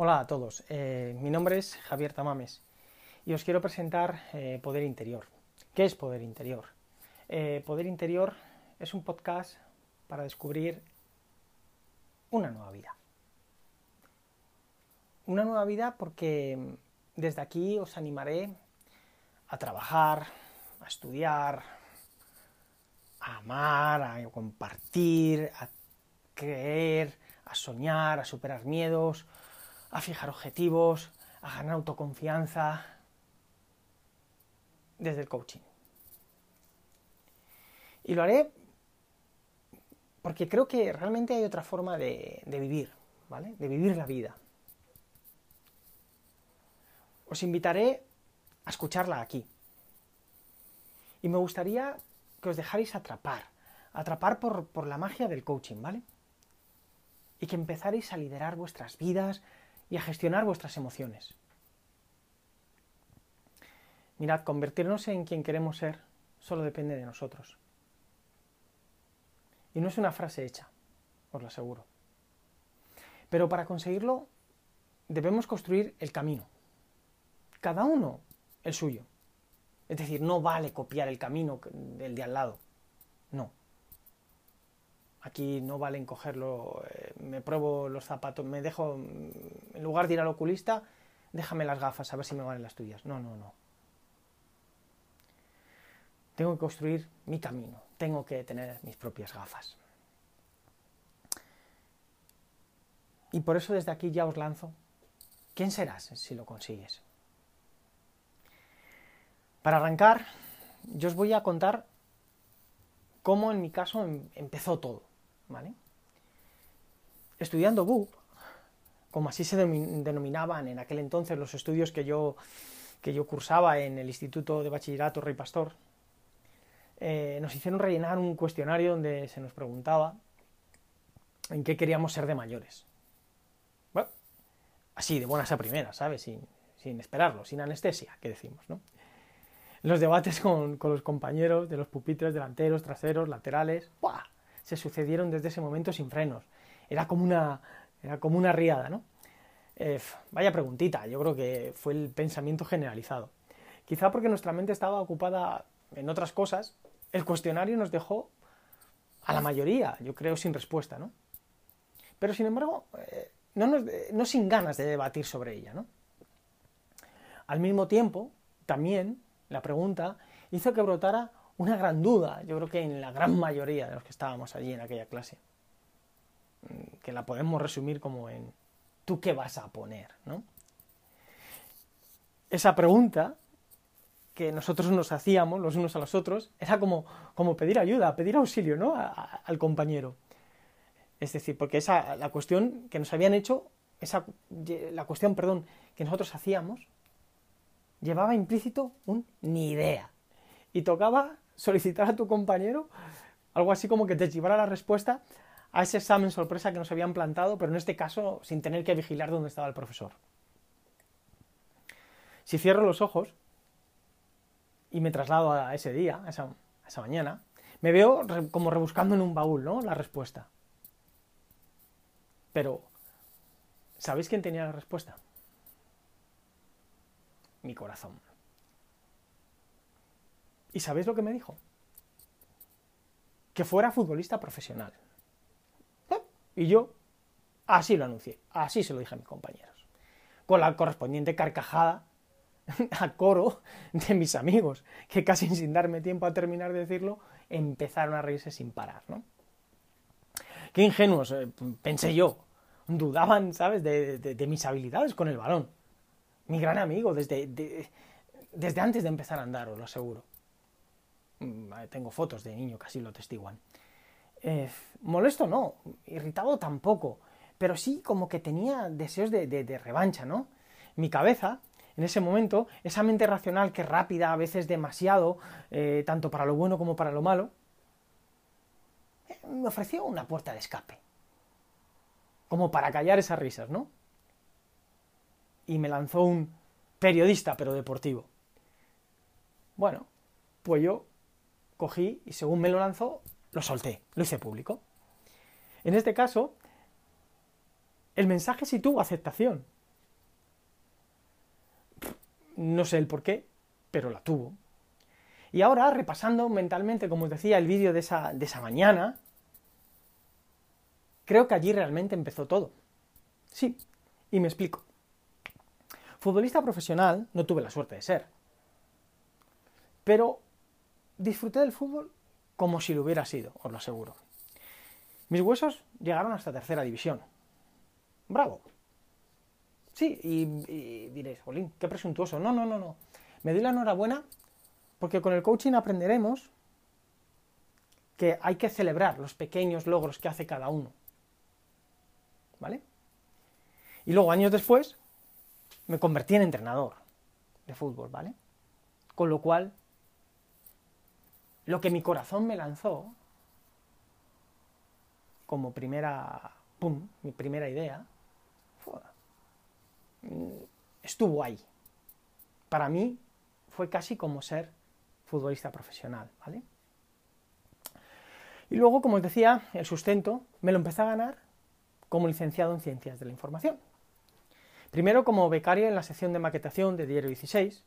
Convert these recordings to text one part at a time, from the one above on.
Hola a todos, eh, mi nombre es Javier Tamames y os quiero presentar eh, Poder Interior. ¿Qué es Poder Interior? Eh, Poder Interior es un podcast para descubrir una nueva vida. Una nueva vida porque desde aquí os animaré a trabajar, a estudiar, a amar, a compartir, a creer, a soñar, a superar miedos, a fijar objetivos, a ganar autoconfianza desde el coaching. Y lo haré porque creo que realmente hay otra forma de, vivir, ¿vale? De vivir la vida. Os invitaré a escucharla aquí. Y me gustaría que os dejarais atrapar, atrapar por, por la magia del coaching, ¿vale? Y que empezarais a liderar vuestras vidas y a gestionar vuestras emociones. Mirad, convertirnos en quien queremos ser solo depende de nosotros. Y no es una frase hecha, os lo aseguro. Pero para conseguirlo debemos construir el camino. Cada uno el suyo. Es decir, no vale copiar el camino del de al lado. Aquí no vale cogerlo, eh, me pruebo los zapatos, me dejo, en lugar de ir al oculista, déjame las gafas a ver si me valen las tuyas. No, no, no. Tengo que construir mi camino, tengo que tener mis propias gafas. Y por eso desde aquí ya os lanzo, ¿quién serás si lo consigues? Para arrancar, yo os voy a contar cómo en mi caso em, empezó todo. ¿Vale? Estudiando BUP, como así se denominaban en aquel entonces los estudios que yo, que yo cursaba en el Instituto de Bachillerato Rey Pastor, eh, nos hicieron rellenar un cuestionario donde se nos preguntaba en qué queríamos ser de mayores. Bueno, así, de buenas a primeras, ¿sabes? Sin, sin esperarlo, sin anestesia, que decimos, ¿no? Los debates con, con, los compañeros de los pupitres delanteros, traseros, laterales, ¡buah! Se sucedieron desde ese momento sin frenos. Era como una, era como una riada, ¿no? Eh, vaya preguntita, yo creo que fue el pensamiento generalizado. Quizá porque nuestra mente estaba ocupada en otras cosas, el cuestionario nos dejó a la mayoría, yo creo, sin respuesta, ¿no? Pero sin embargo, eh, no, no sin ganas de debatir sobre ella, ¿no? Al mismo tiempo, también la pregunta hizo que brotara una gran duda, yo creo que en la gran mayoría de los que estábamos allí en aquella clase, mm, que la podemos resumir como en ¿tú qué vas a poner? ¿no? Esa pregunta que nosotros nos hacíamos los unos a los otros era como, como pedir ayuda, pedir auxilio ¿no? al compañero. Es decir, porque esa, la cuestión que nos habían hecho, esa, la cuestión, perdón, que nosotros hacíamos, llevaba implícito un ni idea. Y tocaba solicitar a tu compañero algo así como que te llevara la respuesta a ese examen sorpresa que nos habían plantado, pero en este caso sin tener que vigilar dónde estaba el profesor. Si cierro los ojos y me traslado a ese día, a esa, mañana, me veo como rebuscando en un baúl, ¿no? La respuesta. Pero, ¿sabéis quién tenía la respuesta? Mi corazón. ¿Y sabéis lo que me dijo? Que fuera futbolista profesional. Y yo así lo anuncié, así se lo dije a mis compañeros. Con la correspondiente carcajada a coro de mis amigos, que casi sin darme tiempo a terminar de decirlo, empezaron a reírse sin parar, ¿no? Qué ingenuos, eh, pensé yo. Dudaban, ¿sabes?, de, mis habilidades con el balón. Mi gran amigo, desde, desde antes de empezar a andar, os lo aseguro. Mm, tengo fotos de niño que así lo testiguan. Eh, molesto no, irritado tampoco, pero sí como que tenía deseos de, revancha, ¿no? Mi cabeza, en ese momento, esa mente racional que rápida, a veces demasiado, eh, tanto para lo bueno como para lo malo, eh, me ofreció una puerta de escape. Como para callar esas risas, ¿no? Y me lanzó un periodista, pero deportivo. Bueno, pues yo cogí y según me lo lanzó, lo solté, lo hice público. En este caso, el mensaje sí tuvo aceptación. no sé el por qué, pero la tuvo. Y ahora, repasando mentalmente, como os decía, el vídeo de esa, de esa mañana, creo que allí realmente empezó todo. Sí, y me explico. Futbolista profesional no tuve la suerte de ser, pero disfruté del fútbol como si lo hubiera sido, os lo aseguro. Mis huesos llegaron hasta tercera división. Bravo. Sí, y, diréis, Jolín, qué presuntuoso. No, no, no, no. Me doy la enhorabuena porque con el coaching aprenderemos que hay que celebrar los pequeños logros que hace cada uno. ¿Vale? Y luego, años después, me convertí en entrenador de fútbol, ¿vale? Con lo cual, lo que mi corazón me lanzó como primera, pum, mi primera idea, estuvo ahí. Para mí fue casi como ser futbolista profesional, ¿vale? Y luego, como os decía, el sustento me lo empecé a ganar como licenciado en Ciencias de la Información. Primero como becario en la sección de maquetación de Diario 16,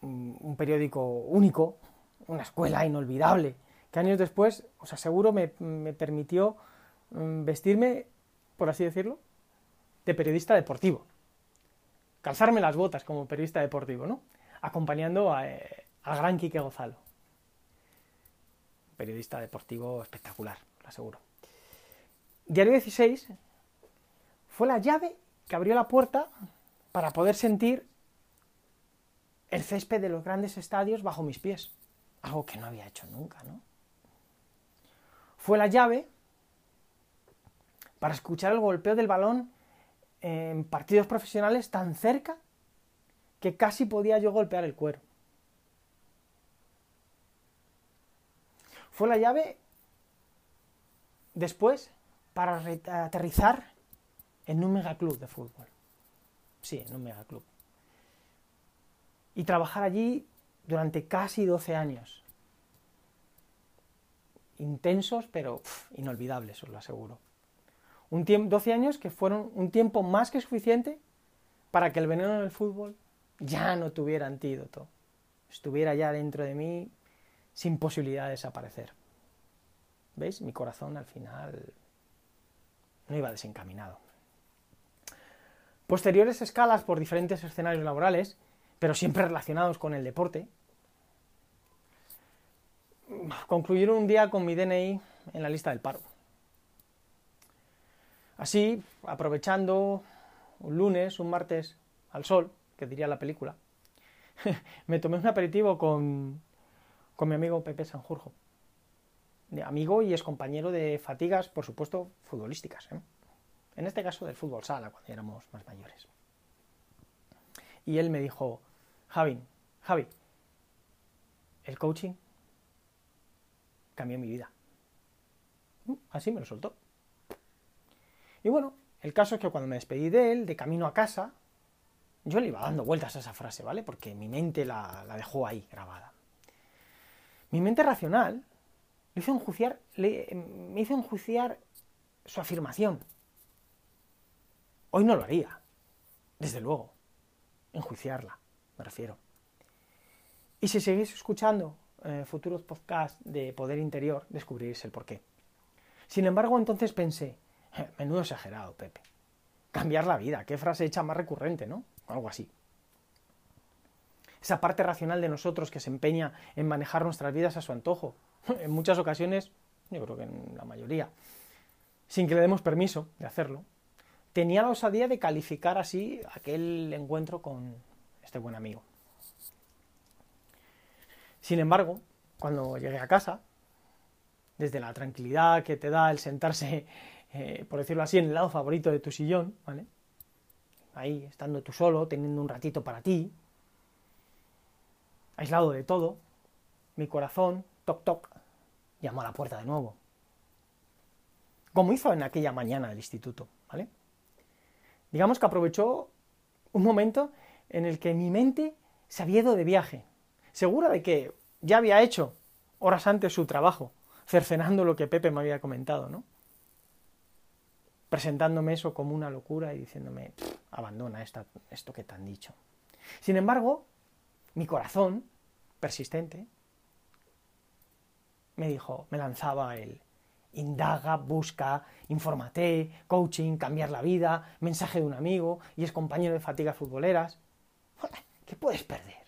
un periódico único, una escuela inolvidable, que años después, os aseguro, me, permitió mm, vestirme, por así decirlo, de periodista deportivo. Calzarme las botas como periodista deportivo, ¿no? Acompañando a, eh, gran Quique Gozalo. Periodista deportivo espectacular, lo aseguro. Diario 16 fue la llave que abrió la puerta para poder sentir el césped de los grandes estadios bajo mis pies. Algo que no había hecho nunca, ¿no? Fue la llave para escuchar el golpeo del balón en partidos profesionales tan cerca que casi podía yo golpear el cuero. Fue la llave después para aterrizar en un megaclub de fútbol. Sí, en un megaclub. Y trabajar allí durante casi 12 años. Intensos, pero inolvidables, os lo aseguro. Un 12 años que fueron un tiempo más que suficiente para que el veneno del fútbol ya no tuviera antídoto. Estuviera ya dentro de mí sin posibilidad de desaparecer. ¿Veis? Mi corazón al final no iba desencaminado. Posteriores escalas por diferentes escenarios laborales, pero siempre relacionados con el deporte, concluyeron un día con mi DNI en la lista del paro. Así, aprovechando un lunes, un martes al sol, que diría la película, me tomé un aperitivo con, con mi amigo Pepe Sanjurjo, amigo y ex compañero de fatigas, por supuesto, futbolísticas. ¿eh? En este caso del fútbol sala, cuando éramos más mayores. Y él me dijo, Javi, Javi, el coaching cambió mi vida. Mm, así me lo soltó. Y bueno, el caso es que cuando me despedí de él, de camino a casa, yo le iba dando vueltas a esa frase, ¿vale? Porque mi mente la, dejó ahí grabada. Mi mente racional hizo enjuiciar, me hizo enjuiciar su afirmación. Hoy no lo haría, desde luego, enjuiciarla, me refiero. Y si seguís escuchando eh, futuros podcasts de poder interior, descubriréis el porqué. Sin embargo, entonces pensé, eh, menudo exagerado, Pepe. Cambiar la vida, qué frase hecha más recurrente, ¿no? Algo así. Esa parte racional de nosotros que se empeña en manejar nuestras vidas a su antojo. En muchas ocasiones, yo creo que en la mayoría, sin que le demos permiso de hacerlo, tenía la osadía de calificar así aquel encuentro con este buen amigo. Sin embargo, cuando llegué a casa, desde la tranquilidad que te da el sentarse, eh, por decirlo así, en el lado favorito de tu sillón, ¿vale? Ahí, estando tú solo, teniendo un ratito para ti, aislado de todo, mi corazón, toc toc, llamó a la puerta de nuevo. Como hizo en aquella mañana del instituto, ¿vale? digamos que aprovechó un momento en el que mi mente se había ido de viaje, segura de que ya había hecho horas antes su trabajo, cercenando lo que Pepe me había comentado, ¿no? presentándome eso como una locura y diciéndome, abandona esto que te han dicho. Sin embargo, mi corazón, persistente, me dijo, me lanzaba el indaga, busca, informate, coaching, cambiar la vida, mensaje de un amigo y es compañero de fatigas futboleras. ¿Qué puedes perder?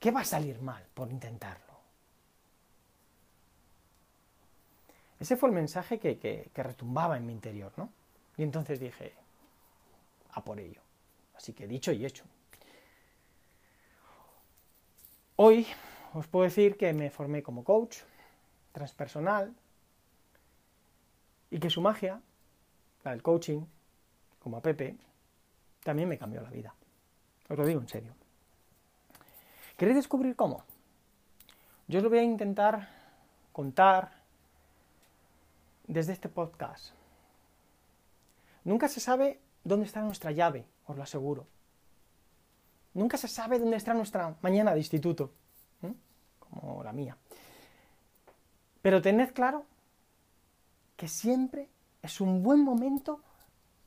¿Qué va a salir mal por intentarlo? Ese fue el mensaje que, que retumbaba en mi interior, ¿no? Y entonces dije, a por ello. Así que dicho y hecho. Hoy os puedo decir que me formé como coach transpersonal y que su magia, la del coaching, como a Pepe, también me cambió la vida. Os lo digo en serio. ¿Queréis descubrir cómo? Yo os lo voy a intentar contar desde este podcast. Nunca se sabe dónde está nuestra llave, os lo aseguro. Nunca se sabe dónde está nuestra mañana de instituto, como la mía. Pero tened claro que siempre es un buen momento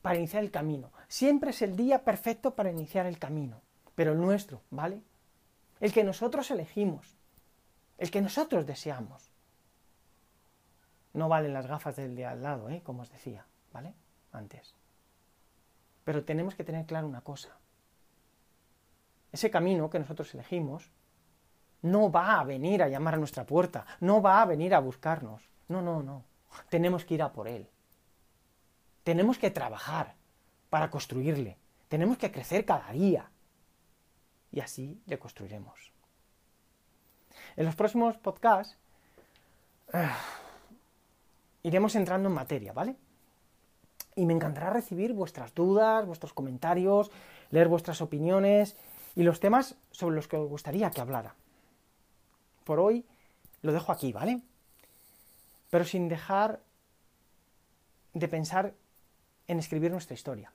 para iniciar el camino. Siempre es el día perfecto para iniciar el camino. Pero el nuestro, ¿vale? El que nosotros elegimos. El que nosotros deseamos. No valen las gafas del de al lado, ¿eh? Como os decía, ¿vale? Antes. Pero tenemos que tener claro una cosa. Ese camino que nosotros elegimos no va a venir a llamar a nuestra puerta, no va a venir a buscarnos. No, no, no. Tenemos que ir a por él. Tenemos que trabajar para construirle. Tenemos que crecer cada día. Y así le construiremos. En los próximos podcasts iremos entrando en materia, ¿vale? y me encantará recibir vuestras dudas, vuestros comentarios, leer vuestras opiniones y los temas sobre los que os gustaría que hablara. Por hoy lo dejo aquí, ¿vale? Pero sin dejar de pensar en escribir nuestra historia.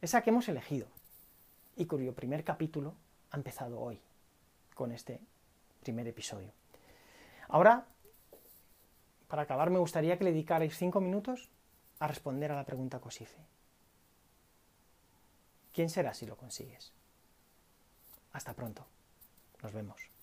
Esa que hemos elegido y cuyo primer capítulo ha empezado hoy, con este primer episodio. Ahora, para acabar, me gustaría que le dedicarais cinco minutos a responder a la pregunta que os hice. ¿Quién será si lo consigues? Hasta pronto. Nos vemos.